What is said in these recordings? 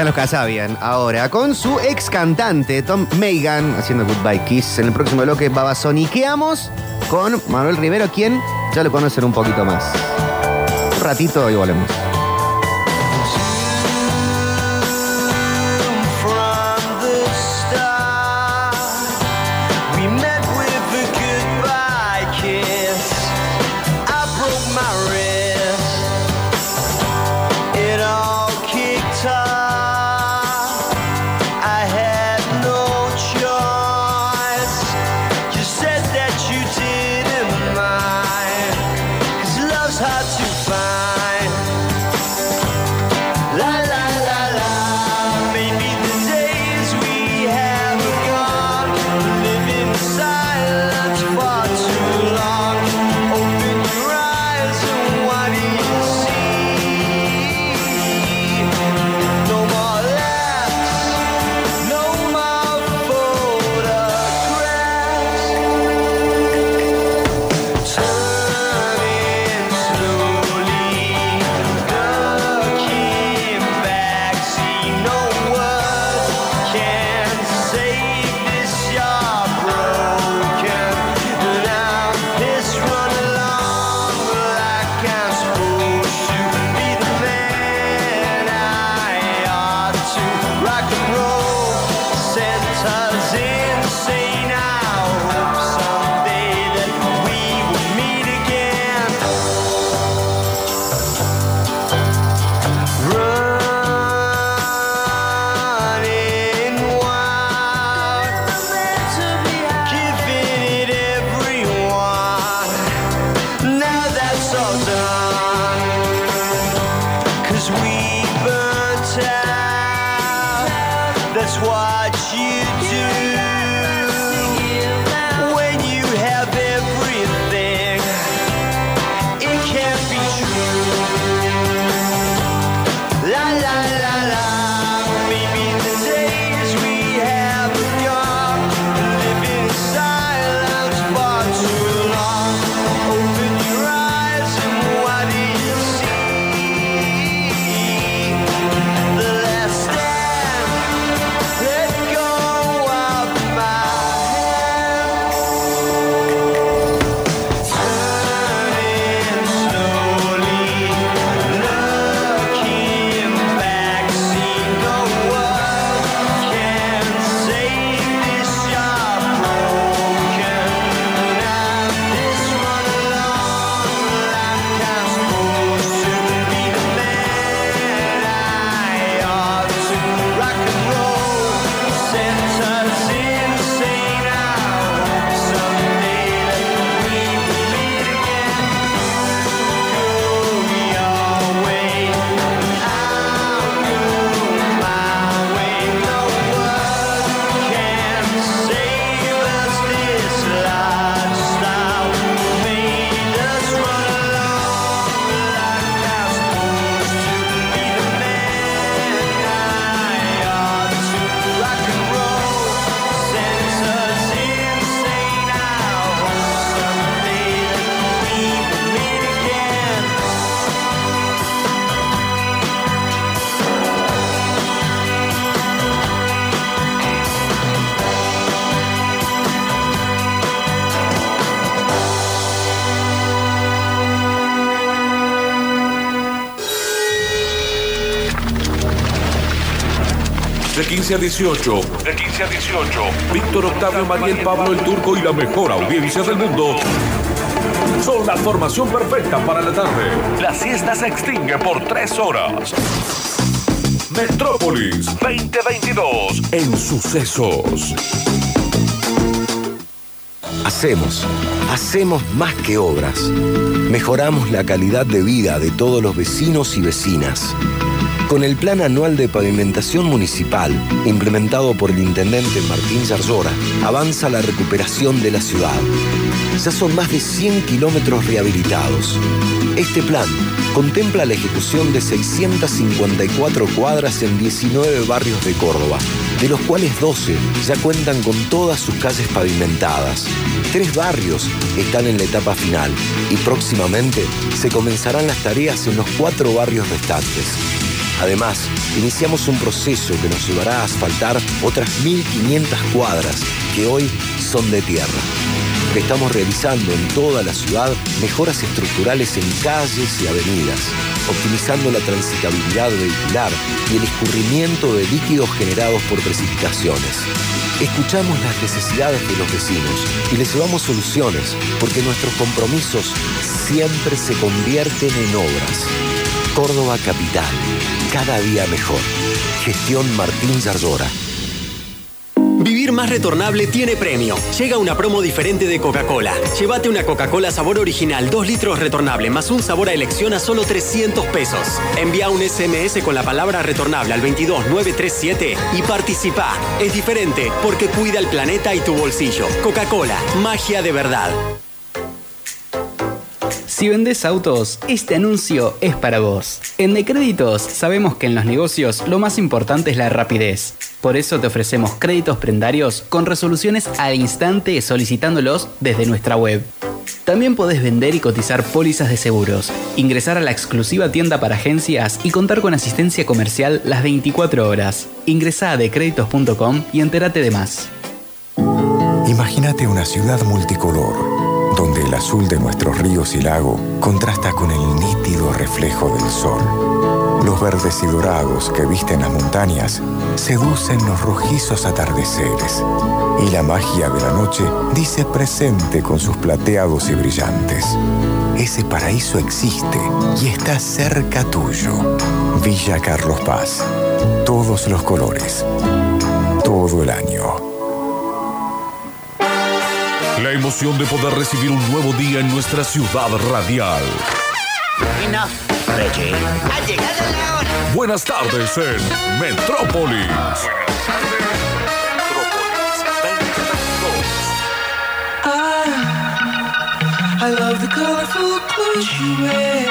Están los Casabian ahora con su ex cantante Tom Megan haciendo Goodbye Kiss. En el próximo bloque babasoniqueamos con Manuel Rivero, quien ya lo conocen un poquito más. Un ratito y volvemos. 15 a 18. De 15 a 18. Víctor Octavio Mariel Pablo el Turco y la mejor audiencia del mundo. Son la formación perfecta para la tarde. La siesta se extingue por tres horas. Metrópolis 2022 en sucesos. Hacemos, hacemos más que obras. Mejoramos la calidad de vida de todos los vecinos y vecinas. Con el Plan Anual de Pavimentación Municipal, implementado por el Intendente Martín Zarzora, avanza la recuperación de la ciudad. Ya son más de 100 kilómetros rehabilitados. Este plan contempla la ejecución de 654 cuadras en 19 barrios de Córdoba, de los cuales 12 ya cuentan con todas sus calles pavimentadas. Tres barrios están en la etapa final y próximamente se comenzarán las tareas en los cuatro barrios restantes. Además, iniciamos un proceso que nos llevará a asfaltar otras 1.500 cuadras que hoy son de tierra. Estamos realizando en toda la ciudad mejoras estructurales en calles y avenidas, optimizando la transitabilidad vehicular y el escurrimiento de líquidos generados por precipitaciones. Escuchamos las necesidades de los vecinos y les llevamos soluciones porque nuestros compromisos siempre se convierten en obras. Córdoba Capital, cada día mejor. Gestión Martín Zardora. Vivir más retornable tiene premio. Llega una promo diferente de Coca-Cola. Llévate una Coca-Cola sabor original, 2 litros retornable, más un sabor a elección a solo 300 pesos. Envía un SMS con la palabra retornable al 22937 y participa. Es diferente porque cuida el planeta y tu bolsillo. Coca-Cola, magia de verdad. Si vendés autos, este anuncio es para vos. En Decréditos sabemos que en los negocios lo más importante es la rapidez. Por eso te ofrecemos créditos prendarios con resoluciones al instante solicitándolos desde nuestra web. También podés vender y cotizar pólizas de seguros, ingresar a la exclusiva tienda para agencias y contar con asistencia comercial las 24 horas. Ingresa a decréditos.com y entérate de más. Imagínate una ciudad multicolor, donde el azul de nuestros ríos y lago contrasta con el nítido reflejo del sol. Los verdes y dorados que visten las montañas seducen los rojizos atardeceres. Y la magia de la noche dice presente con sus plateados y brillantes. Ese paraíso existe y está cerca tuyo. Villa Carlos Paz. Todos los colores. Todo el año. La emoción de poder recibir un nuevo día en nuestra ciudad radial. Enough, Reggie. Ha llegado la hora. Buenas tardes en Metrópolis. I love the colorful clothes you wear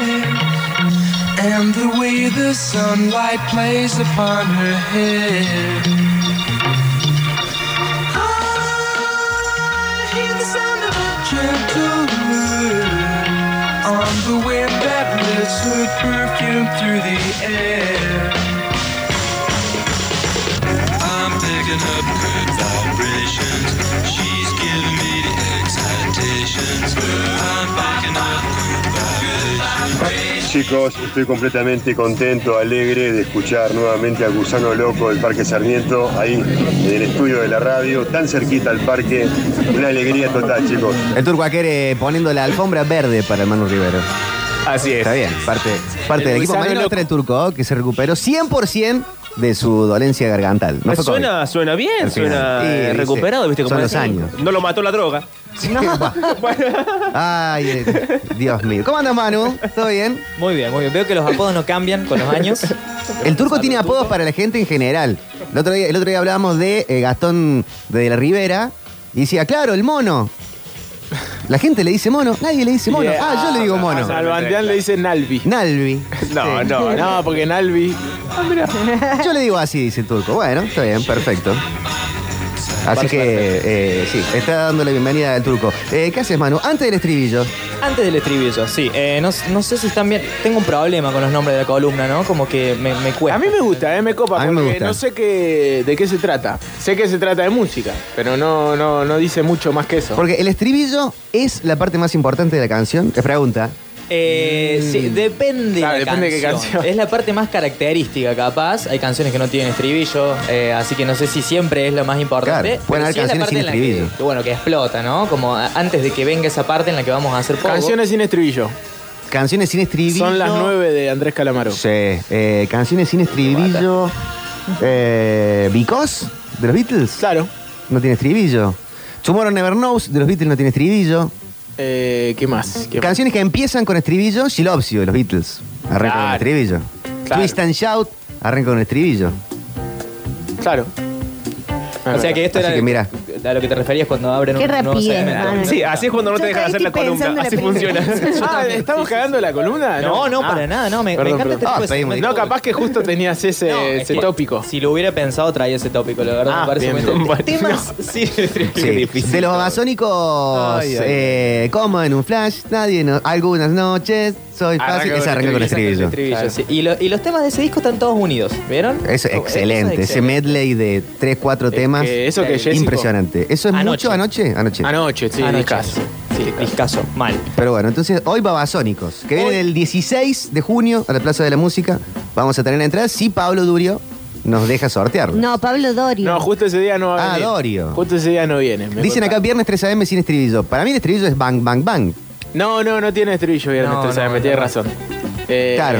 and the way the sunlight plays upon her hair. The wind that lifts her perfume through the air. Chicos, estoy completamente contento, alegre de escuchar nuevamente a Gusano Loco del Parque Sarmiento, ahí en el estudio de la radio, tan cerquita al parque. Una alegría total, chicos. El turco Aquere poniendo la alfombra verde para el Manu Rivero. Así es. Está bien, parte, parte El del equipo. Mañana va a loco. estar el turco, que se recuperó 100% de su dolencia gargantal. No fue COVID. suena, suena bien, suena Sí, eh, recuperado, ¿viste? son Como los decían. años. No lo mató la droga. Ay, eh, Dios mío. ¿Cómo andas, Manu? ¿Todo bien? Muy bien, muy bien. Veo que los apodos no cambian con los años. El turco tiene apodos para la gente en general. El otro día, el otro día hablábamos de eh, Gastón de la Rivera y decía, claro, el mono. La gente le dice mono, nadie le dice mono. Yeah. Ah, yo le digo mono. A Salvandián le dice Nalvi. Nalvi. No, Sí. no, no, porque Nalvi. Ah. Yo le digo así, dice el turco. Bueno, está bien, perfecto. Así que, eh, sí, está dando la bienvenida al turco. Eh, ¿Qué haces, Manu? Antes del estribillo. Antes del estribillo, sí. Eh, no, no sé si están bien. Tengo un problema con los nombres de la columna, ¿no? Como que me, me cuesta. A mí me gusta, eh, me copa, A mí me porque gusta. no sé qué, de qué se trata. Sé que se trata de música, pero no, no, no dice mucho más que eso. Porque el estribillo es la parte más importante de la canción. Te pregunta. Eh, Mm. sí, depende, Claro, de la depende de qué canción. Es la parte más característica, capaz. Hay canciones que no tienen estribillo, eh, así que no sé si siempre es lo más importante. Claro, pueden haber sí es la canciones parte sin estribillo. que, bueno, que explota, ¿no? Como antes de que venga esa parte en la que vamos a hacer poco. Canciones sin estribillo. Canciones sin estribillo. Son las nueve de Andrés Calamaro. Sí. eh, canciones sin estribillo. Eh, Because, de los Beatles. Claro. No tiene estribillo. Tomorrow Never Knows, de los Beatles, no tiene estribillo. Eh, ¿Qué más? ¿Qué más? Canciones que empiezan con estribillo, She Loves You, de los Beatles. Arranca con estribillo. Claro. Twist and Shout, arranca con estribillo. Claro. O sea que esto Así era que mira. A lo que te referías cuando abren Qué un nuevo rapidez, segmento. Manu. Sí, así es cuando no Yo te dejan estoy hacer la columna. pensando en la Así funciona. ah, ¿estamos cagando la columna? No, no, Ah. para nada, no, me, me Perdón, encanta este perdón. tipo de segmento. No, capaz que justo tenías ese, No, es ese que tópico. Si lo hubiera pensado, traía ese tópico, la verdad, Ah, me parece bien, muy bueno. Temas, sí, Sí. De los Ay, ay, eh, como en un flash, nadie, no- algunas noches, soy Arranca fácil, con ese arranca con el estribillo. Estribillo, sí. y, lo- y los temas de ese disco están todos unidos, ¿vieron? Eso es excelente, ese medley de 3, 4 temas. que eso que Jessico- impresionante. ¿Eso es Anoche. mucho anoche? Anoche. Anoche, sí, Anoche, discazo. sí, sí, discazo, mal. Pero bueno, entonces hoy Babasónicos, que vienen el 16 de junio a la Plaza de la Música. Vamos a tener la entrada si Pablo Durio nos deja sortearlo. No, Pablo Dorio. No, justo ese día no va a Ah, venir. Dorio. Justo ese día no viene. me Dicen acá contaron. viernes 3 AM sin estribillo. Para mí el estribillo es bang, bang, bang. No, no, no tiene estribillo viernes, No, tú sabes, no, me tienes no. razón. Eh, Claro.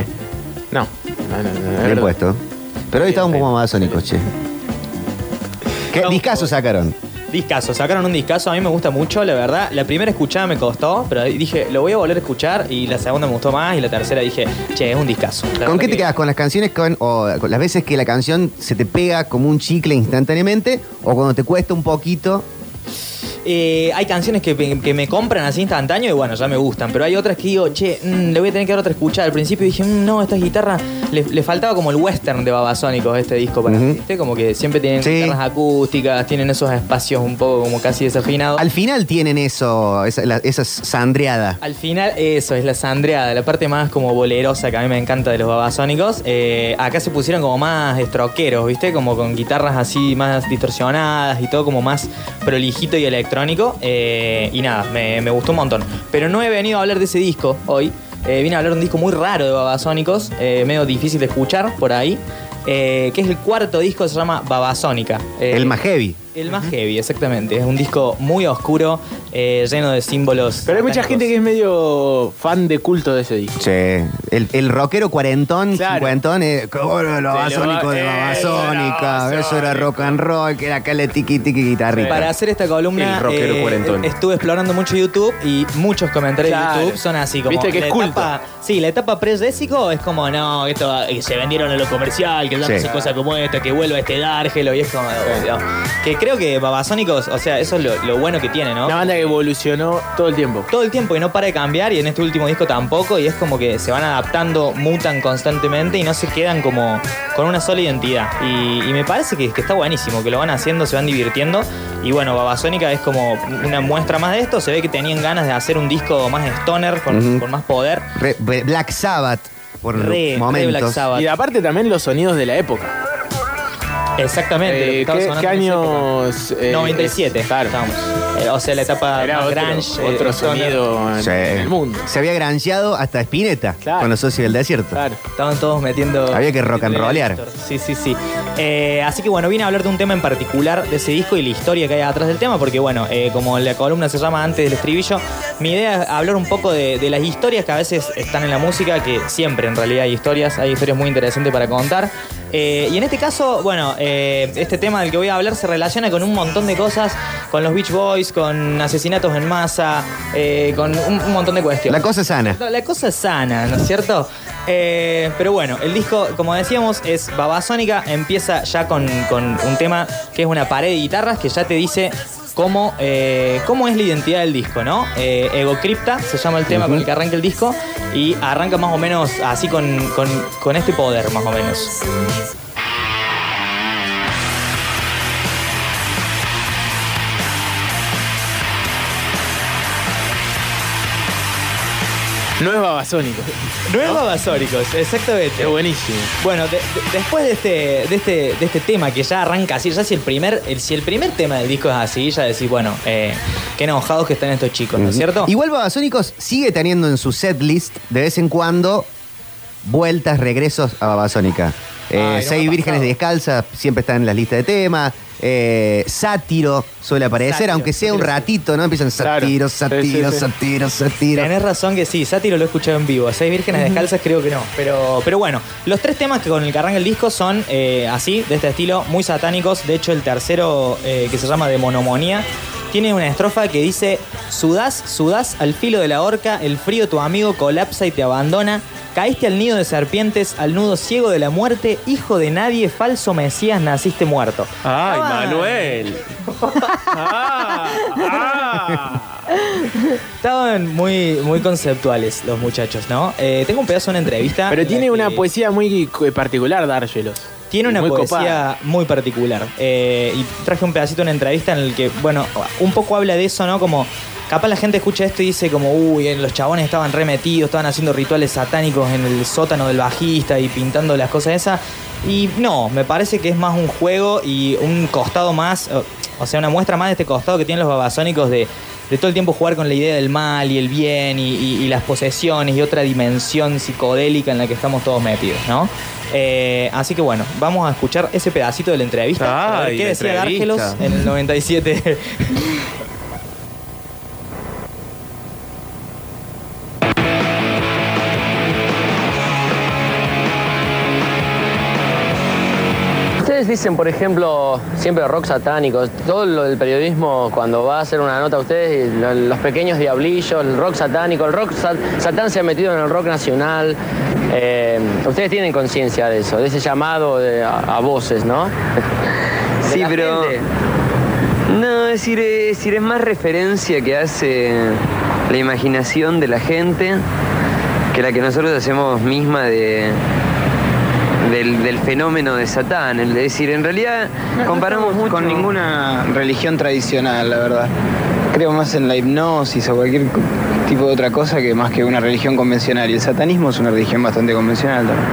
No. No, no, Bien puesto. Pero hoy está un poco más babasónicos, che. ¿Qué No, discazo sacaron? Discazo, sacaron un discazo, a mí me gusta mucho, la verdad. La primera escuchada me costó, pero dije, lo voy a volver a escuchar. Y la segunda me gustó más, y la tercera dije, che, es un discazo. La ¿Con qué te que- quedas? ¿Con las canciones con, o con las veces que la canción se te pega como un chicle instantáneamente? ¿O cuando te cuesta un poquito? Eh, hay canciones que, que me compran así instantáneo y bueno, ya me gustan. Pero hay otras que digo, che, mm, le voy a tener que dar otra escuchada. Al principio dije, mm, no, esta guitarra le, le faltaba como el western de Babasónicos este disco para mí, ¿viste? Como que siempre tienen Sí. guitarras acústicas, tienen esos espacios un poco como casi desafinados. Al final tienen eso, esa, la- esa sandreada. Al final, eso es la sandreada, la parte más como bolerosa que a mí me encanta de los babasónicos. Eh, acá se pusieron como más estroqueros, ¿viste? Como con guitarras así más distorsionadas y todo como más prolijito y electrónico. Eh, y nada, me, me gustó un montón. Pero no he venido a hablar de ese disco hoy. Eh, vine a hablar de un disco muy raro de babasónicos, eh, medio difícil de escuchar por ahí. que es el cuarto disco, se llama Babasónica. El más heavy. El más heavy, exactamente. Es un disco muy oscuro, eh, lleno de símbolos. Pero hay mucha satánicos. gente que es medio fan de culto de ese disco. Che, el, el rockero cuarentón, Claro. cincuentón, eh, que bueno, lo Sí, babasónico lo- de eh, babasónica, eso eso era rock and roll, que era acá le tiqui tiqui guitarrita. Para hacer esta columna El rockero eh, cuarentón. estuve explorando mucho YouTube y muchos comentarios Claro. de YouTube son así como Viste que es la culto. etapa- sí, la etapa pre-Jessico es como no, esto eh, se vendieron a lo comercial, que ya Sí. no se cosa como esta, que vuelva este Dárgelo y es como creo que Babasónicos, o sea, eso es lo, lo bueno que tiene, ¿no? Una banda que evolucionó todo el tiempo. todo el tiempo y no para de cambiar y en este último disco tampoco y es como que se van adaptando, mutan constantemente y no se quedan como con una sola identidad y, y me parece que, que está buenísimo, que lo van haciendo, se van divirtiendo y bueno, Babasónica es como una muestra más de esto, se ve que tenían ganas de hacer un disco más stoner, con, más poder. Re- Black Sabbath, por Re- re momentos. Black Sabbath. Y aparte también los sonidos de la época. Exactamente. lo que Eh, estaba ¿qué, años? eh, 97, Claro. estamos. Eh, o sea, la etapa Era más otro, grunge. eh, otro sonido en, Sí. en el mundo. Se había granjeado hasta Spinetta Claro. con los socios del desierto. Claro. Estaban todos metiendo. Había que rock and rollear. Sí, sí, sí. Eh, así que bueno, vine a hablar de un tema en particular de ese disco y la historia que hay atrás del tema, porque bueno, eh, como la columna se llama antes del estribillo, mi idea es hablar un poco de, de las historias que a veces están en la música, que siempre en realidad hay historias, hay historias muy interesantes para contar. Eh, y en este caso, bueno, eh, este tema del que voy a hablar se relaciona con un montón de cosas, con los Beach Boys, con asesinatos en masa, eh, con un, un montón de cuestiones. La cosa sana. No, La cosa es sana, ¿no es cierto? Eh, pero bueno, el disco, como decíamos, es Babasónica. Empieza ya con, con un tema que es una pared de guitarras que ya te dice cómo, eh, cómo es la identidad del disco, ¿no? Eh, Ego Crypta se llama el tema con el que arranca el disco y arranca más o menos así con, con, con este poder, más o menos. No es babasónico. No es Babasónicos, exactamente. Es buenísimo. Bueno, de- de- después de este, de, este, de este tema que ya arranca así, ya si el primer, el, si el primer tema del disco es así, ya decís, bueno, eh, qué enojados que están estos chicos, ¿no es cierto? Igual Babasónicos sigue teniendo en su setlist de vez en cuando vueltas, regresos a Babasónica. Eh, no Seis Vírgenes. Descalzas siempre están en las listas de temas. Eh, sátiro suele aparecer, Sátiro, aunque sea un ratito, ¿no? Empiezan Claro. sátiro, Sí, sátiro, sí, sí. sátiro, sátiro. Tenés razón que sí, Sátiro lo he escuchado en vivo. Seis vírgenes descalzas creo que no. Pero, pero bueno, los tres temas que con el que arranca el disco son eh, así, de este estilo, muy satánicos. De hecho, el tercero, eh, que se llama de monomonía, tiene una estrofa que dice: Sudás, sudás al filo de la horca, el frío tu amigo colapsa y te abandona. Caíste al nido de serpientes, al nudo ciego de la muerte, hijo de nadie, falso mesías, naciste muerto. Ay, Estaban- Manuel. Estaban muy, muy conceptuales los muchachos, ¿no? Eh, tengo un pedazo de una entrevista. Pero en tiene que- una poesía muy particular, Dárgelos. Tiene una Muy poesía copada. muy particular. Eh, y traje un pedacito de una entrevista en el que, bueno, un poco habla de eso, ¿no? Como capaz la gente escucha esto y dice como, uy, los chabones estaban remetidos, estaban haciendo rituales satánicos en el sótano del bajista y pintando las cosas esas. Y no, me parece que es más un juego y un costado más, o- o sea, una muestra más de este costado que tienen los babasónicos de, de todo el tiempo jugar con la idea del mal y el bien y, y- y las posesiones y otra dimensión psicodélica en la que estamos todos metidos, ¿no? Eh, así que bueno, vamos a escuchar ese pedacito de la entrevista. ver Ay, ¿Qué decía. Dárgelos en el 97? dicen, por ejemplo, siempre rock satánico. Todo lo del periodismo, cuando va a hacer una nota a ustedes, los pequeños diablillos, el rock satánico, el rock sa- satán se ha metido en el rock nacional. Eh, ustedes tienen conciencia de eso, de ese llamado de- a, a voces, ¿no? Sí, pero. gente. No, es decir, es decir, es más referencia que hace la imaginación de la gente que la que nosotros hacemos misma de. Del, del fenómeno de Satán. Es decir, en realidad comparamos mucho. con ninguna religión tradicional, la verdad. Creo más en la hipnosis o cualquier tipo de otra cosa que más que una religión convencional. Y el satanismo es una religión bastante convencional también.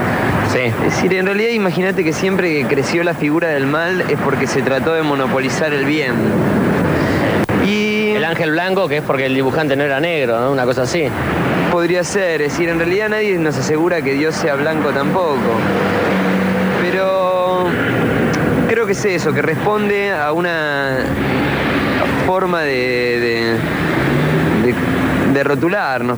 Sí. Es decir, en realidad imagínate que siempre que creció la figura del mal es porque se trató de monopolizar el bien. Y El ángel blanco, que es porque el dibujante no era negro, ¿no? Una cosa así. podría ser, es decir, en realidad nadie nos asegura que Dios sea blanco tampoco. Creo que es eso, que responde a una forma de, de, de- de rotularnos.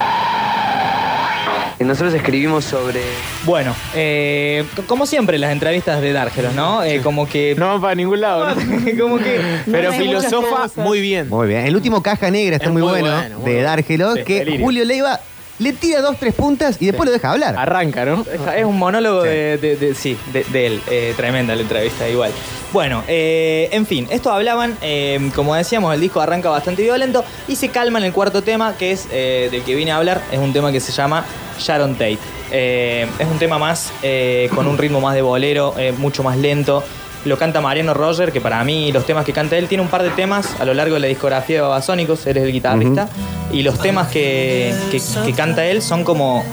Nosotros escribimos sobre... Bueno, eh, como siempre las entrevistas de Dárgelos, ¿no? Eh, como que... No para ningún lado, ¿no? como que... Pero no filosofa muy bien. Muy bien. El último caja negra está Es muy, muy bueno, de bueno. Dárgelo, Sí, que delirio. Julio Leiva le tira dos, tres puntas y después lo deja hablar. Arranca, ¿no? Es un monólogo de, de- de- sí, de, de él. Eh, tremenda la entrevista, igual. Bueno, eh, en fin, esto hablaban, eh, como decíamos, el disco arranca bastante violento y se calma en el cuarto tema, que es eh, del que vine a hablar, es un tema que se llama Sharon Tate. Eh, es un tema más, eh, con un ritmo más de bolero, eh, mucho más lento. Lo canta Mariano Roger, que para mí los temas que canta él, tiene un par de temas a lo largo de la discografía de Babasónicos, él es el guitarrista, y los temas que, que- que canta él son como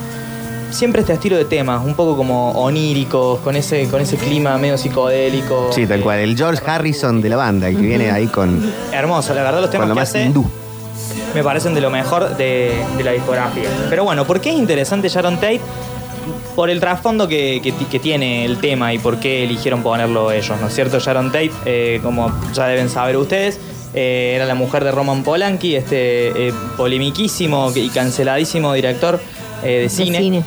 siempre este estilo de temas, un poco como oníricos, con ese, con ese clima medio psicodélico. Sí, tal cual. El George Harrison de la banda, el que viene ahí con, Hermoso, la verdad los temas lo que más hace hindú. me parecen de lo mejor de, de la discografía. Pero bueno, ¿por qué es interesante Sharon Tate? Por el trasfondo que, que ti- que tiene el tema y por qué eligieron ponerlo ellos, ¿no es cierto? Sharon Tate, eh, como ya deben saber ustedes, eh, era la mujer de Roman Polanski, este eh, polemiquísimo y canceladísimo director eh, de cine. cine.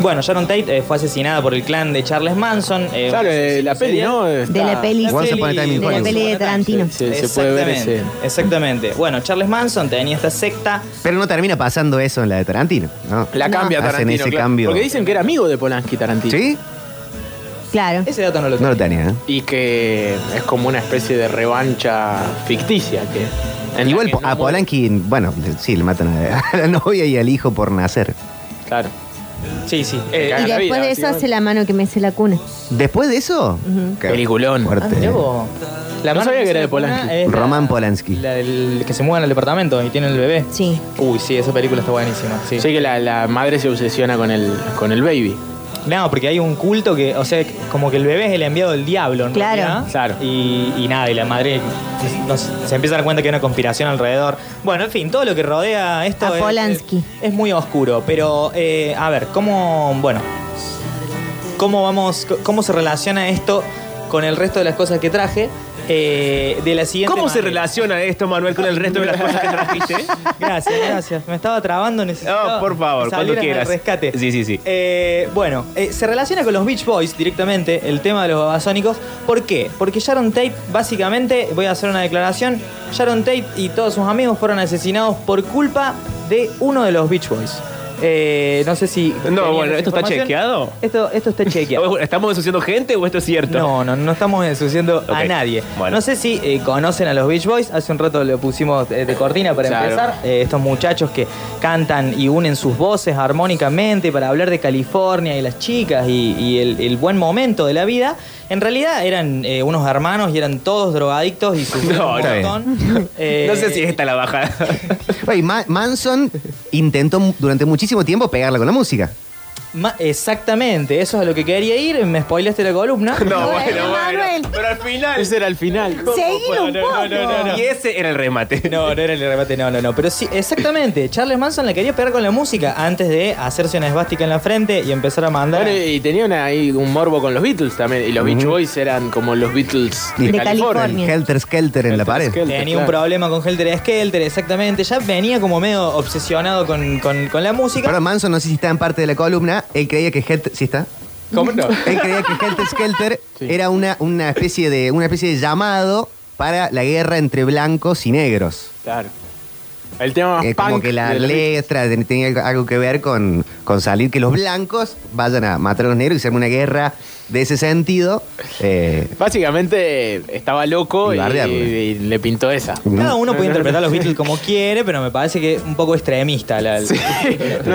Bueno, Sharon Tate eh, fue asesinada por el clan de Charles Manson. eh, Claro, eh, la peli, ¿no? De la peli, Once Upon a Time in de la peli de Tarantino. Se, se puede ver ese. Exactamente. Bueno, Charles Manson tenía esta secta. Pero no termina pasando eso en la de Tarantino. ¿no? La cambia Hacen Tarantino. ese claro. cambio. Porque dicen que era amigo de Polanski Tarantino. ¿Sí? Claro. Ese dato no lo No tenía. ¿eh? Y que es como una especie de revancha ficticia. que Igual no a muere. Polanqui, bueno, sí, le matan a, a la novia y al hijo por nacer. Claro. Sí, sí. Eh, Y después vida, de eso hace la mano que me hace la cuna. ¿Después de eso? Ujú. Qué Peliculón. fuerte. Ah. La No mano sabía que era de Polanski. Roman Polanski. La del que se mueve en el departamento y tiene el bebé. Sí. Uy, sí, esa película está buenísima. Sí. Sé que la, la madre se obsesiona con el, con el baby. No, porque hay un culto que, o sea, como que el bebé es el enviado del diablo, en Claro. realidad. Claro. Y, y nada, y la madre no se empieza a dar cuenta que hay una conspiración alrededor. Bueno, en fin, todo lo que rodea esto A es, Polanski. es- es muy oscuro. Pero, eh, a ver, ¿cómo, bueno, cómo vamos, cómo se relaciona esto con el resto de las cosas que traje? Eh, de la siguiente ¿Cómo se manera. relaciona esto, Manuel, con el resto de las cosas que trajiste? Gracias, gracias. Me estaba trabando, necesitaba No, por favor, que cuando quieras. rescate. Sí, sí, sí. Eh, bueno, eh, se relaciona con los Beach Boys directamente, el tema de los babasónicos. ¿Por qué? Porque Sharon Tate, básicamente, voy a hacer una declaración, Sharon Tate y todos sus amigos fueron asesinados por culpa de uno de los Beach Boys. Eh, no sé si. No, bueno, ¿esto está chequeado? Esto, esto está chequeado. ¿Estamos ensuciando gente o esto es cierto? No, no, no estamos ensuciando a nadie. bueno. No sé si eh, conocen a los Beach Boys. Hace un rato lo pusimos eh, de cortina para Claro. empezar. Eh, estos muchachos que cantan y unen sus voces armónicamente para hablar de California y las chicas y, y el, el buen momento de la vida. En realidad eran eh, unos hermanos y eran todos drogadictos y sufrieron No, un montón. Eh, No sé si esta la baja. Oye, Ma- Manson intentó durante muchísimo tiempo pegarla con la música. Ma- exactamente, eso es a lo que quería ir. Me spoileaste la columna. No, bueno, Bueno. Pero al final. Ese era el final. Un poco. Y ese era el remate. No, no era el remate, no, no, no. Pero sí, exactamente. Charles Manson le quería pegar con la música antes de hacerse una esvástica en la frente y empezar a mandar. Bueno, y tenía una- ahí un morbo con los Beatles también. Y los Beach Boys eran como los Beatles de, De California. California. Helter Skelter en la pared. Skelter, Tenía un claro. problema con Helter Skelter, exactamente. Ya venía como medio obsesionado con, con- con la música. Perdón, Manson, no sé si está en parte de la columna. Él creía que Helter. ¿Sí está? ¿Cómo no? Él creía que Helter Skelter era una, una, especie de, una especie de llamado para la guerra entre blancos y negros. Claro. El tema más Eh, como que la de los Beatles. letra ten- tenía algo- que ver con, con salir que los blancos vayan a matar a los negros y se arme una guerra de ese sentido. Eh, Básicamente estaba loco Y y, bardearlo. y le pintó esa. Cada uno puede interpretar a los Beatles como quiere, pero me parece que es un poco extremista. La, No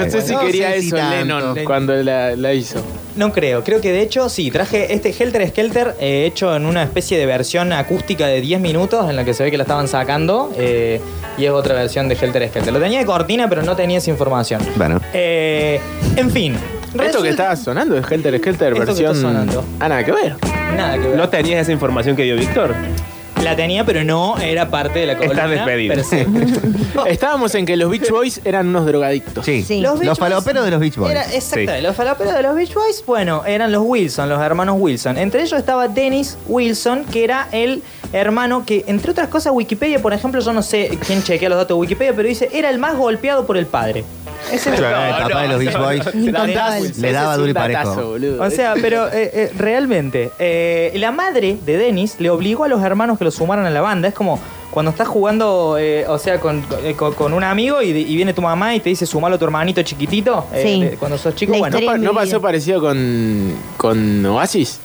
sé si No quería sé si eso tanto. Lennon cuando la, la hizo. No creo, creo que de hecho sí, traje este Helter Skelter eh, hecho en una especie de versión acústica de 10 minutos en la que se ve que la estaban sacando eh, y es otra versión de Helter Skelter. Lo tenía de cortina pero no tenía esa información. bueno. Eh, en fin. Esto que estaba sonando es Helter Skelter Esto que versión. está sonando. Ah, nada que ver. Nada que ver. ¿No tenías esa información que dio Víctor? La tenía pero no era parte de la columna. Estás despedido. pero sí. Estábamos en que los Beach Boys eran unos drogadictos. Sí, Sí. los, Los Beach Boys faloperos de los Beach Boys. Era, exactamente, los faloperos de los Beach Boys, bueno, eran los Wilson, los hermanos Wilson. Entre ellos estaba Dennis Wilson, que era el hermano que, entre otras cosas, Wikipedia, por ejemplo, yo no sé quién chequea los datos de Wikipedia, pero dice, era el más golpeado por el padre. Ese era- el papá de los Beach Boys le daba duro y parejo. O sea, pero eh, eh, realmente, eh, la madre de Dennis le obligó a los hermanos que lo sumaran a la banda. Es como cuando estás jugando, eh, o sea, con, eh, con- con un amigo y, y viene tu mamá y te dice, sumalo a tu hermanito chiquitito. eh, Sí. de- cuando sos chico, La bueno. ¿No, pasó parecido con, con Oasis?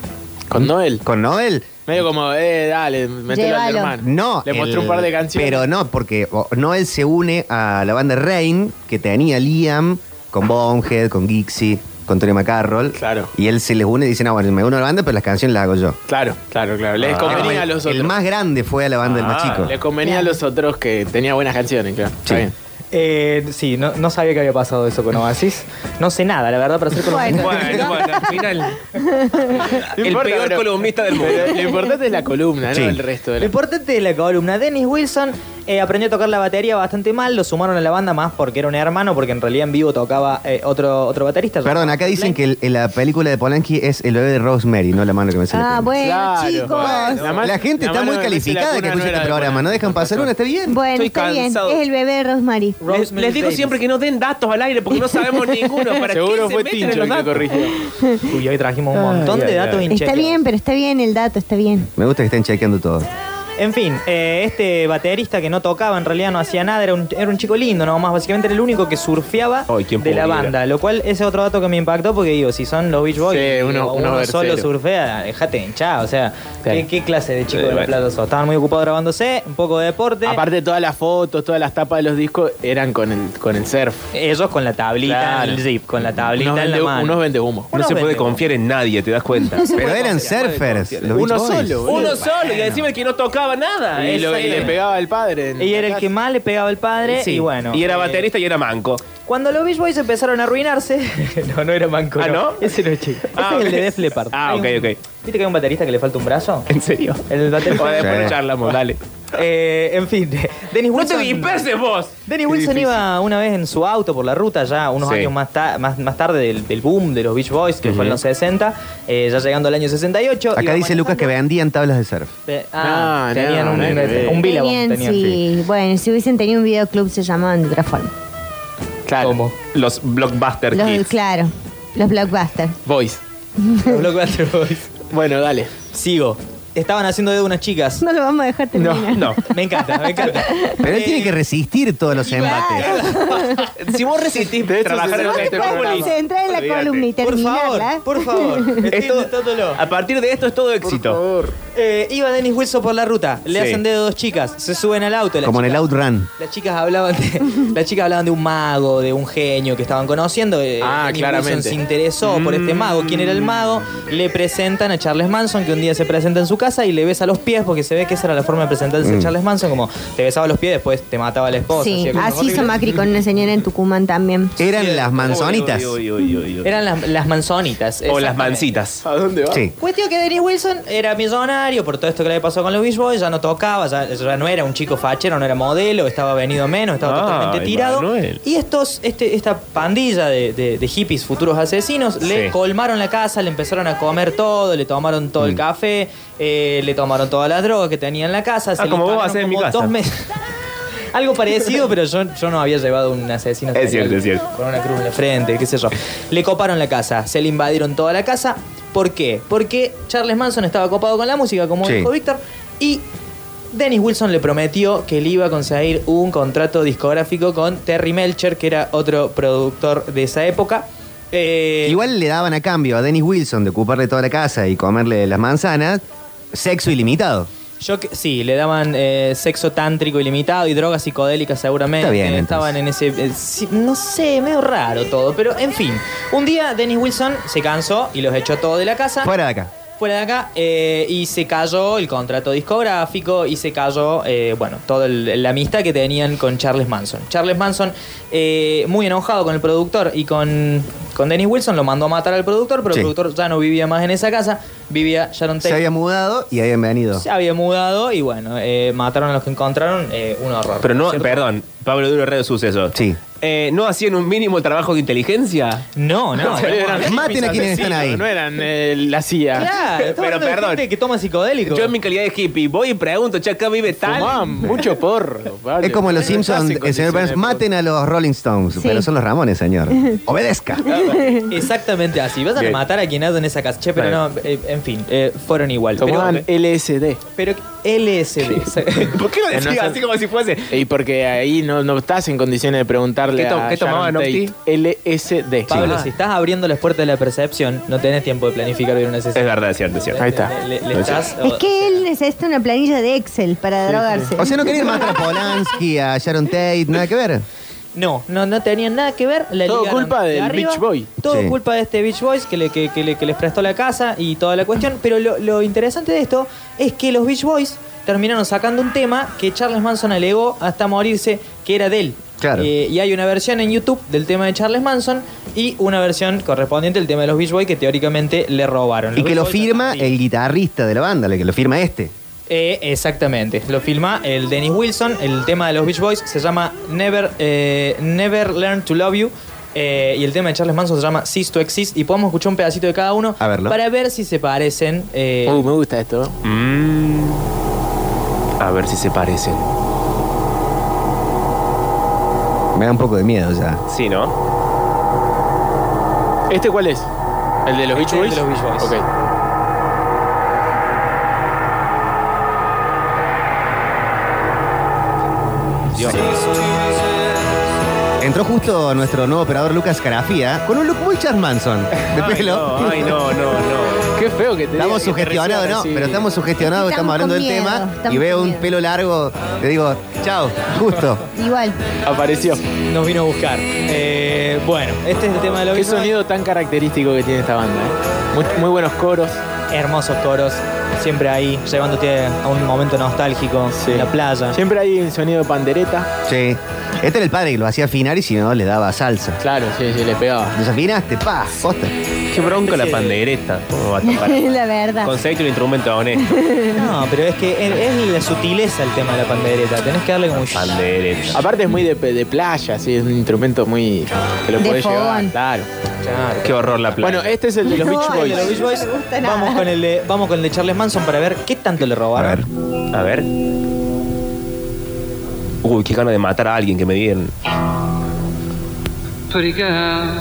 ¿Con Noel? ¿Con Noel? Medio como, eh, dale, mételo al Llévalo. hermano. No. Le mostró el- un par de canciones. Pero no, porque Noel se une a la banda Rain, que tenía Liam, con Bonehead, con Gixie, con Tony McCarroll. Claro. Y él se les une y dice, no, bueno, me uno a la banda, pero las canciones las hago yo. Claro, claro, claro. Les Es como convenía a el, los el otros. más grande fue a la banda del más Ah, chico. Les convenía a los otros que tenía buenas canciones, claro. Está Sí. bien. Eh, sí, no, no sabía que había pasado eso con Oasis. No sé nada, la verdad, para ser columnista. Bueno, bueno, al final. El importa, peor pero- columnista del mundo. Lo importante es la columna, Sí. no el resto de Lo la... importante de la columna, Dennis Wilson eh, aprendió a tocar la batería bastante mal, lo sumaron a la banda más porque era un hermano, porque en realidad en vivo tocaba eh, otro, otro baterista. Perdón, acá dicen que el- en la película de Polanski es el bebé de Rosemary, no la mano que me sale. Ah, bueno, Claro. chicos. Bueno, la, gente la está muy calificada que escucha este programa. No dejan pasar una, está bien. Bueno, Estoy está bien. Es el bebé de Rosemary. Les, digo Davis. siempre que no den datos al aire porque no sabemos ninguno. ¿Para Seguro qué fue se meten Tincho en los el que corrigió. Uy, hoy trajimos un montón Ay, de datos ay. Está bien, pero está bien el dato, está bien. Me gusta que estén chequeando todo. En fin, eh, este baterista que no tocaba, en realidad no hacía nada, era un, era un chico lindo nomás, básicamente era el único que surfeaba Ay, ¿quién de la pudiera? banda, lo cual ese es otro dato que me impactó porque digo, si son los Beach Boys, Sí, y uno- uno, uno solo versero. surfea, dejate hinchado, o sea. ¿qué, qué clase de chico Sí, de la bueno. plata sos? Estaban muy ocupados grabándose, un poco de deporte, Aparte todas las fotos, todas las tapas de los discos eran con el, con el surf. ellos con la tablita Claro. el zip, con la tablita unos, en la vende, mano. unos vende humo. No Unos se puede vende- confiar en nadie, te das cuenta. Pero eran surfers. los Beach Uno Boys. solo, boludo. Uno solo y encima el que no tocaba nada. Y, lo- y le pegaba al padre. en Y la era el casa. que más le pegaba al padre Sí. y bueno. Y era eh, baterista y era manco. Cuando los Beach Boys empezaron a arruinarse, no, no era Manco. Ah, ¿no? Ese no es chico. Ese Ah, es el ok. de Def Leppard. Ah, Hay ok, un- ok. ¿Viste que hay un baterista que le falta un brazo? ¿En serio? El baterista. O después charlamos, dale. Eh, en fin, Dennis No te Wilson. disperses vos. Dennis Wilson iba una vez en su auto por la ruta, ya unos Sí. años más, ta- más, más tarde del, del boom de los Beach Boys, que fue en los 60, eh, ya llegando al año 68. Acá dice Lucas que vendían tablas de surf. Eh, Ah, No, tenían no, un, ver. un Billabong. Tenían, tenían, sí. sí. Bueno, si hubiesen tenido un videoclub se llamaban de otra forma. Claro. ¿Cómo? Los Blockbuster Los, Kids. claro, los blockbusters. Boys. Los Blockbuster Boys. Bueno, dale. Sigo. Estaban haciendo dedo unas chicas. No lo vamos a dejar terminar. Me encanta, me encanta. Pero él tiene que resistir todos los embates. Si vos resistís De hecho, trabajar en Vos te este puedes programa, concentrar en la olvídate. columna y Por terminarla. favor, por favor. Estoy Esto- intentándolo. A partir de esto es todo éxito. Eh, iba Dennis Wilson por la ruta, le Sí. hacen dedo dos chicas, se suben al auto. las Como en el chicas- outrun. Las chicas hablaban de, las chicas hablaban de un mago, de un genio que estaban conociendo. eh, Ah, Dennis claramente. Wilson se interesó por este mago. ¿Quién era el mago? Le presentan a Charles Manson, que un día se presenta en su casa y le besa los pies, porque se ve que esa era la forma de presentarse a Mm. Charles Manson, como te besaba los pies, después te mataba la esposa. Sí, así hizo. Macri con una señora en Tucumán también. Eran las manzonitas. Uy. Eran las, las manzonitas. O las mancitas. ¿A dónde va? Sí. Cuestión que Dennis Wilson era millonario por todo esto que le pasó con los Beach Boys, ya no tocaba, ya, ya no era un chico fachero, no era modelo, estaba venido menos, estaba totalmente tirado. Manuel. Y estos, este, esta pandilla de, de- de hippies, futuros asesinos, le colmaron la casa, le empezaron a comer todo, le tomaron todo el Mm. café, eh, le tomaron todas las drogas que tenía en la casa. Ah, le como vos hacés en mi casa. dos meses. Algo parecido, pero yo, yo no había llevado un asesino. Es cierto, es cierto. Con una cruz en la frente, qué sé yo. Le coparon la casa, se le invadieron toda la casa. ¿Por qué? Porque Charles Manson estaba copado con la música, como Sí. dijo Víctor, y Dennis Wilson le prometió que le iba a conseguir un contrato discográfico con Terry Melcher, que era otro productor de esa época. Eh, Igual le daban a cambio a Dennis Wilson de ocuparle toda la casa y comerle las manzanas, sexo ilimitado. Yo que- sí, le daban eh, sexo tántrico ilimitado y drogas psicodélicas seguramente. Está bien, entonces. Estaban en ese. eh, sí, no sé, medio raro todo. Pero en fin. Un día Dennis Wilson se cansó y los echó todo de la casa. Fuera de acá. Fuera de acá. eh, y se cayó el contrato discográfico y se cayó, eh, bueno, toda la amistad que tenían con Charles Manson. Charles Manson, eh, muy enojado con el productor y con, con Dennis Wilson, lo mandó a matar al productor, pero Sí. el productor ya no vivía más en esa casa. Vivía Sharon Se Tate. había mudado y habían venido. Se había mudado y bueno, eh, mataron a los que encontraron, eh, un horror. Pero no, ¿Cierto? perdón, Pablo Duro Radio Suceso. Sí. Eh, ¿No hacían un mínimo trabajo de inteligencia? No, no. Eran Maten a quienes están ahí. No eran eh, la CIA. Claro, Pero perdón. gente que toma psicodélico. Yo en mi calidad de hippie voy y pregunto, che, acá vive tal. Mucho porro. Pablo. Es como los No Simpsons, el señor Burns, maten a los Rolling Stones, Sí. pero son los Ramones, señor. Obedezca. Exactamente así. Vas a Bien. matar a quien anda en esa casa. Che, pero no, eh, en fin, eh, fueron igual. Pero, Tomaban LSD. pero LSD. ¿Por qué lo sé. así como si fuese? Y porque ahí no, no estás en condiciones de preguntarle ¿Qué to- a qué tomaban? Tate. LSD. Pablo, si estás abriendo las puertas de la percepción, no tenés tiempo de planificar bien una sesión. Es verdad, es cierto, es cierto. Ahí está. Le, le- le estás. Es que él necesita una planilla de Excel para drogarse. O sea, no querían matar a Polanski, a Sharon Tate, nada que ver. No, no, no tenían nada que ver. La Todo ligaron culpa de del arriba. Beach Boy. Todo Sí. culpa de este Beach Boys que, le- que- que le- que les prestó la casa y toda la cuestión. Pero lo, lo interesante de esto es que los Beach Boys terminaron sacando un tema que Charles Manson alegó hasta morirse que era de él. Claro. Eh, y hay una versión en YouTube del tema de Charles Manson y una versión correspondiente del tema de los Beach Boys que teóricamente le robaron. Y que Beach lo Boys firma el guitarrista de la banda, el que lo firma este. Eh, exactamente, lo filma el Dennis Wilson. El tema de los Beach Boys se llama Never, eh, Never Learn to Love You. eh, y el tema de Charles Manson se llama Cease to Exist. Y podemos escuchar un pedacito de cada uno A verlo. para ver si se parecen. eh, Uh, me gusta esto. Mm. A ver si se parecen. Me da un poco de miedo ya. Sí, ¿no? ¿Este cuál es? ¿El de los Beach Este es Boys? de los Beach Boys. Ok. Dios. Entró justo nuestro nuevo operador Lucas Carafía con un look muy Charles Manson de Ay, pelo. no, ay, no, no, no. Qué feo que te Estamos sugestionados, ¿no? así. Pero estamos sugestionados, estamos, Estamos hablando del miedo, tema y veo un miedo. pelo largo. Te digo, chao, justo. Igual. Apareció. Nos vino a buscar. Eh, bueno, este es el tema de los Qué sonido tan característico que tiene esta banda. ¿eh? Muy, muy buenos coros. Hermosos coros. Siempre ahí, llevándote a un momento nostálgico Sí. en la playa. Siempre hay un sonido de pandereta. Sí. Este era el padre que lo hacía afinar y si no le daba salsa. Claro, sí, sí, le pegaba. Desafinaste, pa, posta. Qué bronco la pandereta. ¿Cómo va a tocar? la verdad. Conseguiste un instrumento honesto. No, pero es que es, es la sutileza el tema de la pandereta. Tenés que darle como un Pandereta. Aparte es muy de, de playa, sí, es un instrumento muy... que lo De podés llevar, fogón. claro. Claro. Qué horror la playa. Bueno, este es el de los Beach el Boys. de los Beach Boys. No me gusta nada. Vamos con el de, vamos con el de Charles Manson para ver qué tanto le A robaron. ver. A ver. Uy, qué gana de matar a alguien que me dieron. Pretty girl.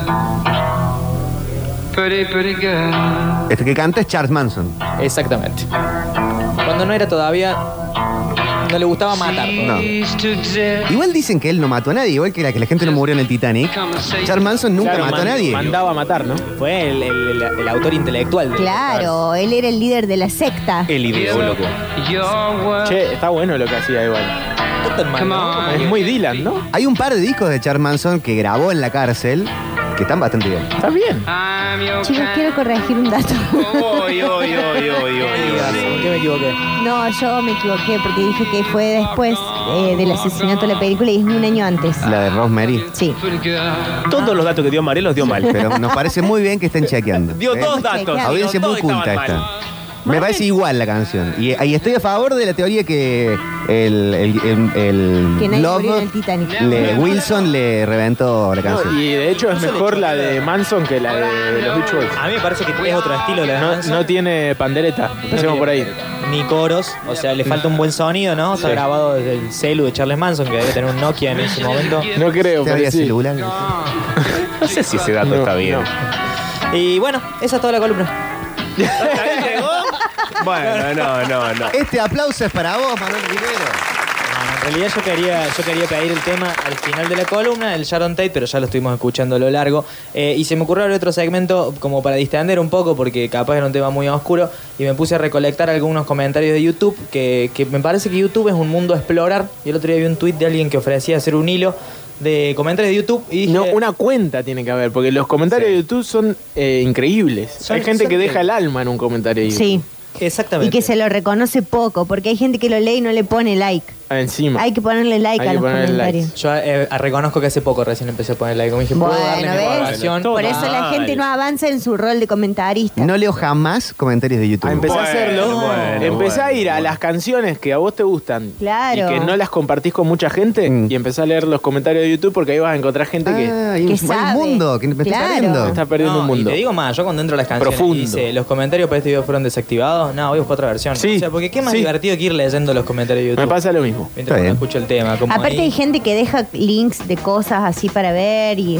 Pretty, pretty girl. Este que canta es Charles Manson. Exactamente. Cuando no era todavía. No le gustaba matar. No. Igual dicen que él no mató a nadie, igual que la, que la gente no murió en el Titanic. Charles Manson nunca Claro, mató a man- nadie. Mandaba a matar, ¿no? Fue el, el- el- el autor intelectual. de- Claro, él era el líder de la secta. El ideólogo. Che, está bueno lo que hacía igual. Es muy Dylan, ¿no? Hay un par de discos de Charles Manson que grabó en la cárcel que están bastante bien. Está bien. Chicos, quiero corregir un dato. Oy, oy, oy, oy, oy. ¿Por qué me equivoqué? No, yo me equivoqué porque dije que fue después eh, del asesinato de la película y es un año antes. La de Rosemary. Sí. Todos los datos que dio Mariel los dio mal. Pero nos parece muy bien que estén chequeando. Dio ¿eh? dos datos. Audiencia muy dos culta estaban esta. mal. Me parece igual la canción. Y ahí estoy a favor de la teoría que el, el, el- el Que nadie Love murió en el Titanic. le- Wilson le reventó la No, canción. y de hecho es mejor la de Manson que la de los Beach Boys. A mí me parece que es otro estilo la de No, Manson. no tiene pandereta. Empecemos por ahí. Ni coros, o sea, le falta un buen sonido, ¿no? Está Sí. grabado desde el celu de Charles Manson, que debe tener un Nokia en ese momento. No creo, ¿Te pero sí. celular? No sé si ese dato No, está bien. Y bueno, esa es toda la columna. Bueno, no, no, no. Este aplauso es para vos, Manuel Rivero. En realidad yo quería, yo quería pedir el tema al final de la columna, el Sharon Tate, pero ya lo estuvimos escuchando a lo largo. Eh, y se me ocurrió abrir otro segmento como para distender un poco, porque capaz era un tema muy oscuro, y me puse a recolectar algunos comentarios de YouTube, que, que me parece que YouTube es un mundo a explorar. Y el otro día vi un tweet de alguien que ofrecía hacer un hilo de comentarios de YouTube y dije, No, una cuenta tiene que haber, porque los comentarios de YouTube son eh, increíbles. Son- Hay gente son que deja el alma en un comentario de YouTube. Sí. Y exactamente. que se lo reconoce poco, porque hay gente que lo lee y no le pone like. Encima. Hay que ponerle like Hay a que los ponerle comentarios. likes. Yo eh, reconozco que hace poco recién empecé a poner like. Como dije, ¿puedo darle Bueno, mi ¿ves? valoración? Por eso la gente no avanza en su rol de comentarista. No leo jamás comentarios de YouTube. Ah, empecé a hacerlo. bueno, empecé a bueno, ir a las canciones que a vos te gustan Claro. y que no las compartís con mucha gente Mm. y empecé a leer los comentarios de YouTube porque ahí vas a encontrar gente que Ah, hay Que un, hay un sabe. mundo que me está Claro. perdiendo. está perdiendo No, un mundo. Y te digo más, yo cuando entro a las canciones Profundo. y dice, los comentarios para este video fueron desactivados, no, voy a buscar otra versión. Sí, O sea, porque qué más sí. divertido que ir leyendo los comentarios de YouTube. Me pasa lo mismo. Mientras Está uno bien. escucha el tema. Como Aparte ahí- hay gente que deja links de cosas así para ver y...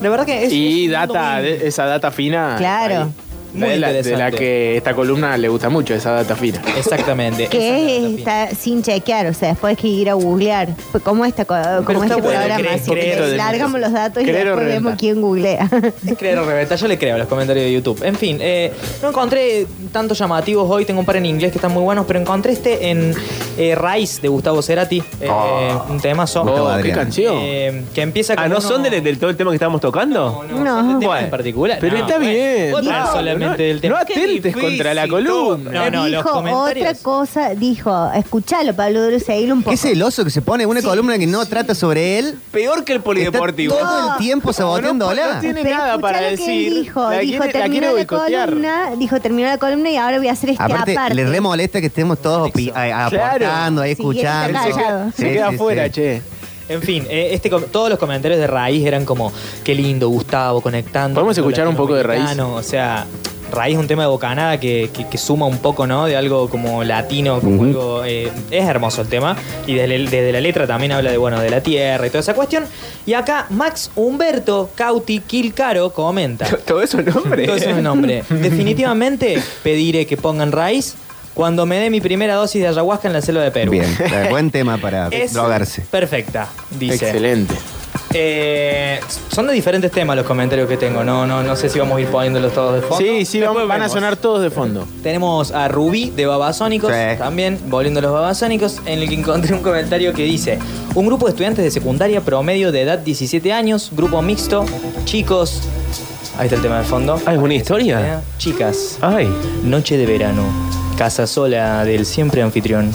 De verdad que es. Y es data, de- esa data fina. Claro. ahí. Muy de, la, de la que esta columna le gusta mucho, esa data fina. Exactamente. Que la está sin chequear, o sea, después hay que ir a googlear. Pues, ¿Cómo, esta, co- cómo está este bueno programa? largamos los datos y después vemos quién googlea. Es creer o reventar, yo le creo a los comentarios de YouTube. En fin, eh, no encontré tantos llamativos hoy, tengo un par en inglés que están muy buenos, pero encontré este en eh, Raíz de Gustavo Cerati, eh, un temazo. Gustavo Oh, qué Adrián. canción. Eh, que empieza Ah, con ¿no uno- son del, del todo el tema que estábamos tocando? No. tema Bueno. en particular. Pero No, está bueno, bien. No, solamente no- del tema. no atentes contra la columna. No, no, los dijo comentarios. otra cosa, dijo, escuchalo Pablo Duro, seguilo un poco. Qué celoso que se pone una columna que no trata sobre él. Peor que el polideportivo. Está todo el tiempo saboteándola. no tiene Pero nada escuchá para lo que decir. dijo, La dijo, quiere- la quiere terminó la, boicotear. columna, dijo, terminó la columna y ahora voy a hacer este Aparte, aparte. le re molesta que estemos todos opi- a- aportando, ahí Quiere estar escuchando. Se queda afuera, che. En fin, eh, este, todos los comentarios de Raíz eran como, qué lindo, Gustavo, conectando. ¿Podemos escuchar un poco de Raíz? latinoamericano". O sea, Raíz es un tema de bocanada que, que- que suma un poco, ¿no? De algo como latino, como algo... eh, es hermoso el tema. Y desde, la letra también habla de, bueno, de la tierra y toda esa cuestión. Y acá Max Humberto Cauti Quilcaro comenta. Todo eso es nombre. Todo eso es un nombre. Definitivamente pediré que pongan Raíz cuando me dé mi primera dosis de ayahuasca en la selva de Perú. Bien, eh, buen tema para Es drogarse. Perfecta, dice. Excelente. Eh, son de diferentes temas los comentarios que tengo. No, no, no sé si vamos a ir poniéndolos todos de fondo. Sí, sí, van, a sonar todos de fondo. Tenemos a Rubí de Babasónicos, Sí. también, volviendo a los Babasónicos, en el que encontré un comentario que dice: Un grupo de estudiantes de secundaria promedio de edad 17 años, grupo mixto, chicos. Ahí está el tema de fondo. Ah, ¿es una historia? Chicas. Ay. Noche de verano. Casa sola del siempre anfitrión.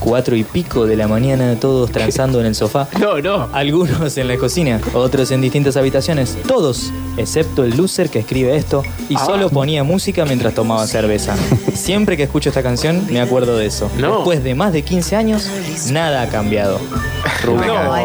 Cuatro y pico de la mañana, todos transando en el sofá. No, no. Algunos en la cocina, otros en distintas habitaciones. Todos, excepto el loser que escribe esto y Ah. solo ponía música mientras tomaba cerveza. Siempre que escucho esta canción, me acuerdo de eso. No. Después de más de 15 años, nada ha cambiado. Impecable,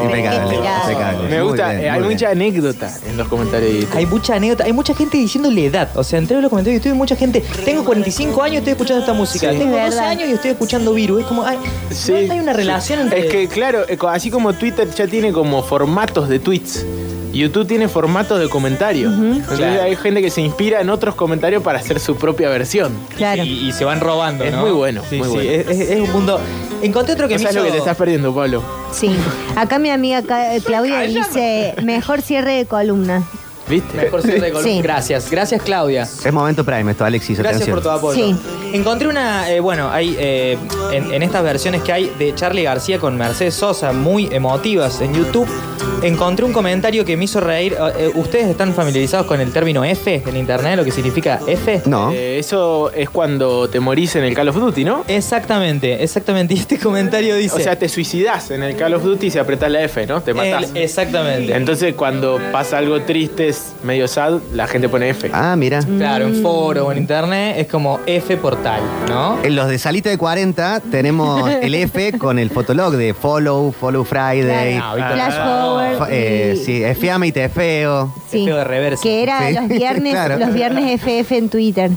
impecable. Me Muy gusta, bien, eh, hay muy mucha anécdota en los comentarios de YouTube. Hay mucha anécdota, hay mucha gente diciéndole edad. O sea, entré en los comentarios y estoy mucha gente. Tengo 45 años y estoy escuchando esta música. Sí. Tengo Es 12 verdad. años y estoy escuchando Viru. Es como, ay, Sí. no hay una relación entre. Es que, claro, eh, así como Twitter ya tiene como formatos de tweets. YouTube tiene formatos de comentarios. Entonces Claro. hay gente que se inspira en otros comentarios para hacer su propia versión. Claro. Y, y se van robando, Es ¿no? muy bueno, Sí, muy sí, bueno. Es, es- es un mundo... Encontré otro que No me sabes hizo... lo que te estás perdiendo, Pablo. Sí. Acá mi amiga Ca- Claudia dice, mejor cierre de columna. ¿Viste? Mejor cierre de columna. Sí. Gracias, gracias Claudia. Es momento prime esto, Alexis. Gracias atención. por tu apoyo. Sí. Encontré una, eh, bueno, hay eh, en, en estas versiones que hay de Charlie García con Mercedes Sosa, muy emotivas en YouTube. Encontré un comentario que me hizo reír. Eh, ¿Ustedes están familiarizados con el término F en internet, lo que significa F? No. Eh, eso es cuando te morís en el Call of Duty, ¿no? Exactamente, exactamente. Y este comentario dice. O sea, te suicidás en el Call of Duty si apretás la F, ¿no? Te matás. El- exactamente. Entonces, cuando pasa algo triste, es medio sad, la gente pone F. Ah, mira. Claro, en foro o en internet es como F portal, ¿no? En los de Salita de 40 tenemos el F con el fotolog de Follow, Follow Friday. Claro, Flash forward. Eh, y- sí, Fiame y te feo. sí. Feo de reversa. Que era Sí. los viernes, Claro. los viernes FF en Twitter.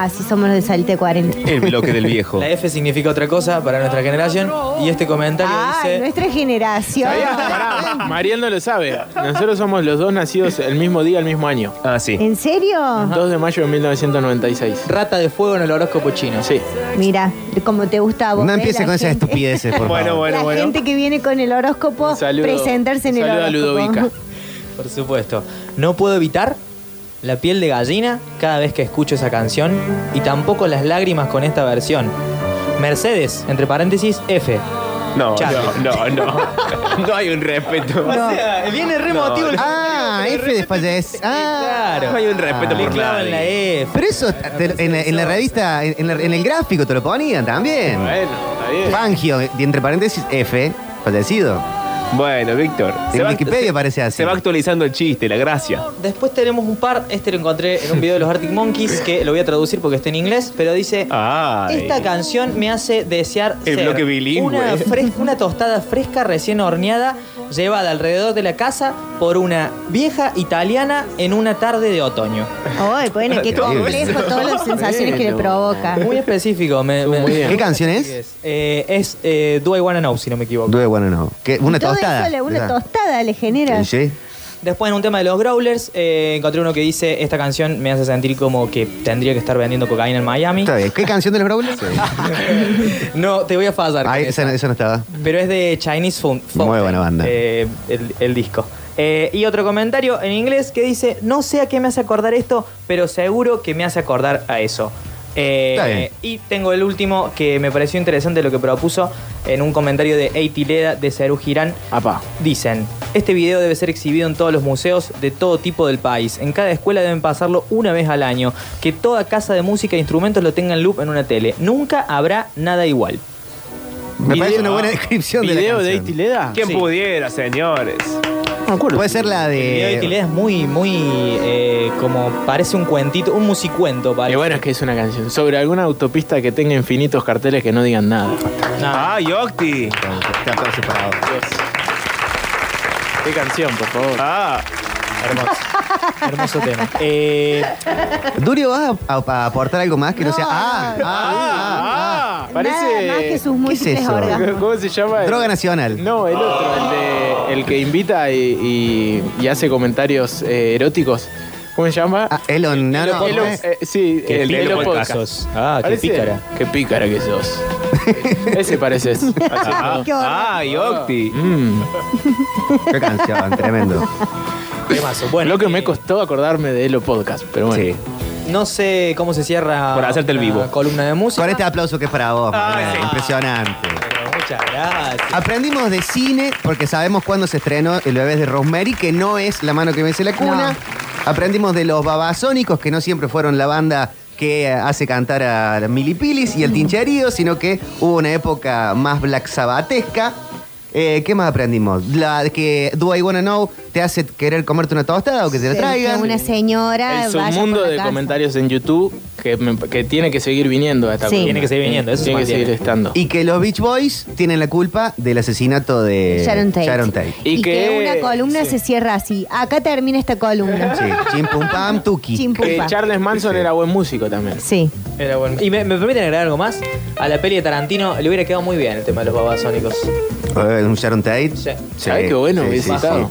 Así somos los de Salite 40. El bloque del viejo. La F significa otra cosa para nuestra generación. Y este comentario Ay, dice. nuestra generación. ¿Sabías? Pará, Mariel no lo sabe. Nosotros somos los dos nacidos el mismo día, el mismo año. Ah, sí. ¿En serio? 2 de mayo de 1996. Rata de fuego en el horóscopo chino. Sí. Mira, como te gusta a vos. No ¿eh? empiece La con esas gente- estupideces, por Bueno, favor. bueno, la bueno. gente que viene con el horóscopo, Un saludo- presentarse en un el saludo a horóscopo. Ludovica. Por supuesto. No puedo evitar la piel de gallina cada vez que escucho esa canción y tampoco las lágrimas con esta versión. Mercedes, entre paréntesis, F. No, Charlie. no, no, no. No hay un respeto. O sea, viene re No, emotivo el Ah, F de fallece. Ah, Claro. No hay un respeto por clavan la. F. pero eso te- en, la- en la revista, en, la- en el gráfico te lo ponían también. Bueno, está bien. Fangio, y entre paréntesis, F, fallecido. Bueno, Víctor. En Wikipedia parece así. Se va actualizando el chiste, la gracia. Después tenemos un par, este lo encontré en un video de los Arctic Monkeys, que lo voy a traducir porque está en inglés, pero dice, Ay. esta canción me hace desear El ser bloque bilingüe. Una, tostada fresca recién horneada, llevada alrededor de la casa por una vieja italiana en una tarde de otoño. Ay, bueno, qué complejo todas las sensaciones que le provoca. Muy específico. Me, me- Muy bien. ¿Qué canción es? Eh, es eh, Do I Wanna Know, si no me equivoco. Do I Wanna Know. ¿Qué? Una Todo tostada. una ¿verdad? tostada le genera. Sí. Después en un tema de los Growlers, eh, encontré uno que dice, esta canción me hace sentir como que tendría que estar vendiendo cocaína en Miami. Está bien. ¿Qué canción de los Growlers? No, te voy a fallar. Ay, esa. no estaba. Pero es de Chinese Fun. Muy buena banda. eh, el, el disco. Eh, y otro comentario en inglés que dice, no sé a qué me hace acordar esto, pero seguro que me hace acordar a eso. Eh, y tengo el último que me pareció interesante lo que propuso en un comentario de Eiti Leda de Serú Girán. Apá. Dicen, este video debe ser exhibido en todos los museos de todo tipo del país. En cada escuela deben pasarlo una vez al año. Que toda casa de música e instrumentos lo tenga en loop en una tele. Nunca habrá nada igual. Me Video- parece una buena descripción de la ¿Video de canción. Sí. pudiera, señores? No me acuerdo. Puede ser la El video de de... Itileda es muy, muy, eh, como parece un cuentito, un musicuento, Y parece. bueno, es que es una canción. Sobre alguna autopista que tenga infinitos carteles que no digan nada. Nada. Ah, Yocti. Está todo separado. ¿Qué canción, por favor? Ah, Hermoso. Hermoso tema. Eh, Durio, ¿vas a, a- a aportar algo más que no, sea... Ah, ah, ah, Ah, parece. Nada más que sus múltiples eso? ¿Cómo se llama? ah. Droga nacional. No, el otro, el, de, el que invita y, y- y hace comentarios eh, eróticos. ¿Cómo se llama? Ah, Elon, no, no, Elon- eh, sí, Qué el de pícara Elon que Podcast. sos. Ah, qué Parece- pícara. Qué pícara que sos. Ese pareces. ah, Qué horror. ah, Yocti. Mm. Qué canción, tremendo. Temazo. Bueno, Lo que me costó acordarme de Elo Podcast, pero bueno. Sí. no sé cómo se cierra Por hacerte el una vivo. columna de música. Con este aplauso que es para vos, Ah, Manuel. sí. impresionante. Pero muchas gracias. Aprendimos de cine porque sabemos cuándo se estrenó El bebé de Rosemary, que no es La mano que vence la cuna. Aprendimos de los babasónicos, que no siempre fueron la banda que eh, hace cantar a milipilis y el tincherío, sino que hubo una época más black sabatesca. Eh, ¿Qué más aprendimos? La de que Do I Wanna Know te hace querer comerte una tostada o que te la Que traigan. una señora vaya submundo por la de casa. comentarios en YouTube que, me- que tiene que seguir viniendo a esta Sí. Tiene que seguir viniendo, eso se Tiene que mantiene. seguir estando. Y que los Beach Boys tienen la culpa del asesinato de Sharon Tate. Tate. Y Y, que, que- una columna sí. se cierra así. Acá termina esta columna. Sí, chim pum pam tuki. Chim, pum, Que pam. Charles Manson era buen músico también. Sí. Era bueno. ¿Y me, me permiten agregar algo más? A la peli de Tarantino le hubiera quedado muy bien el tema de los babasónicos. Eh, un Sharon Tate. Sí. ¿Sabés qué bueno hubiese estado?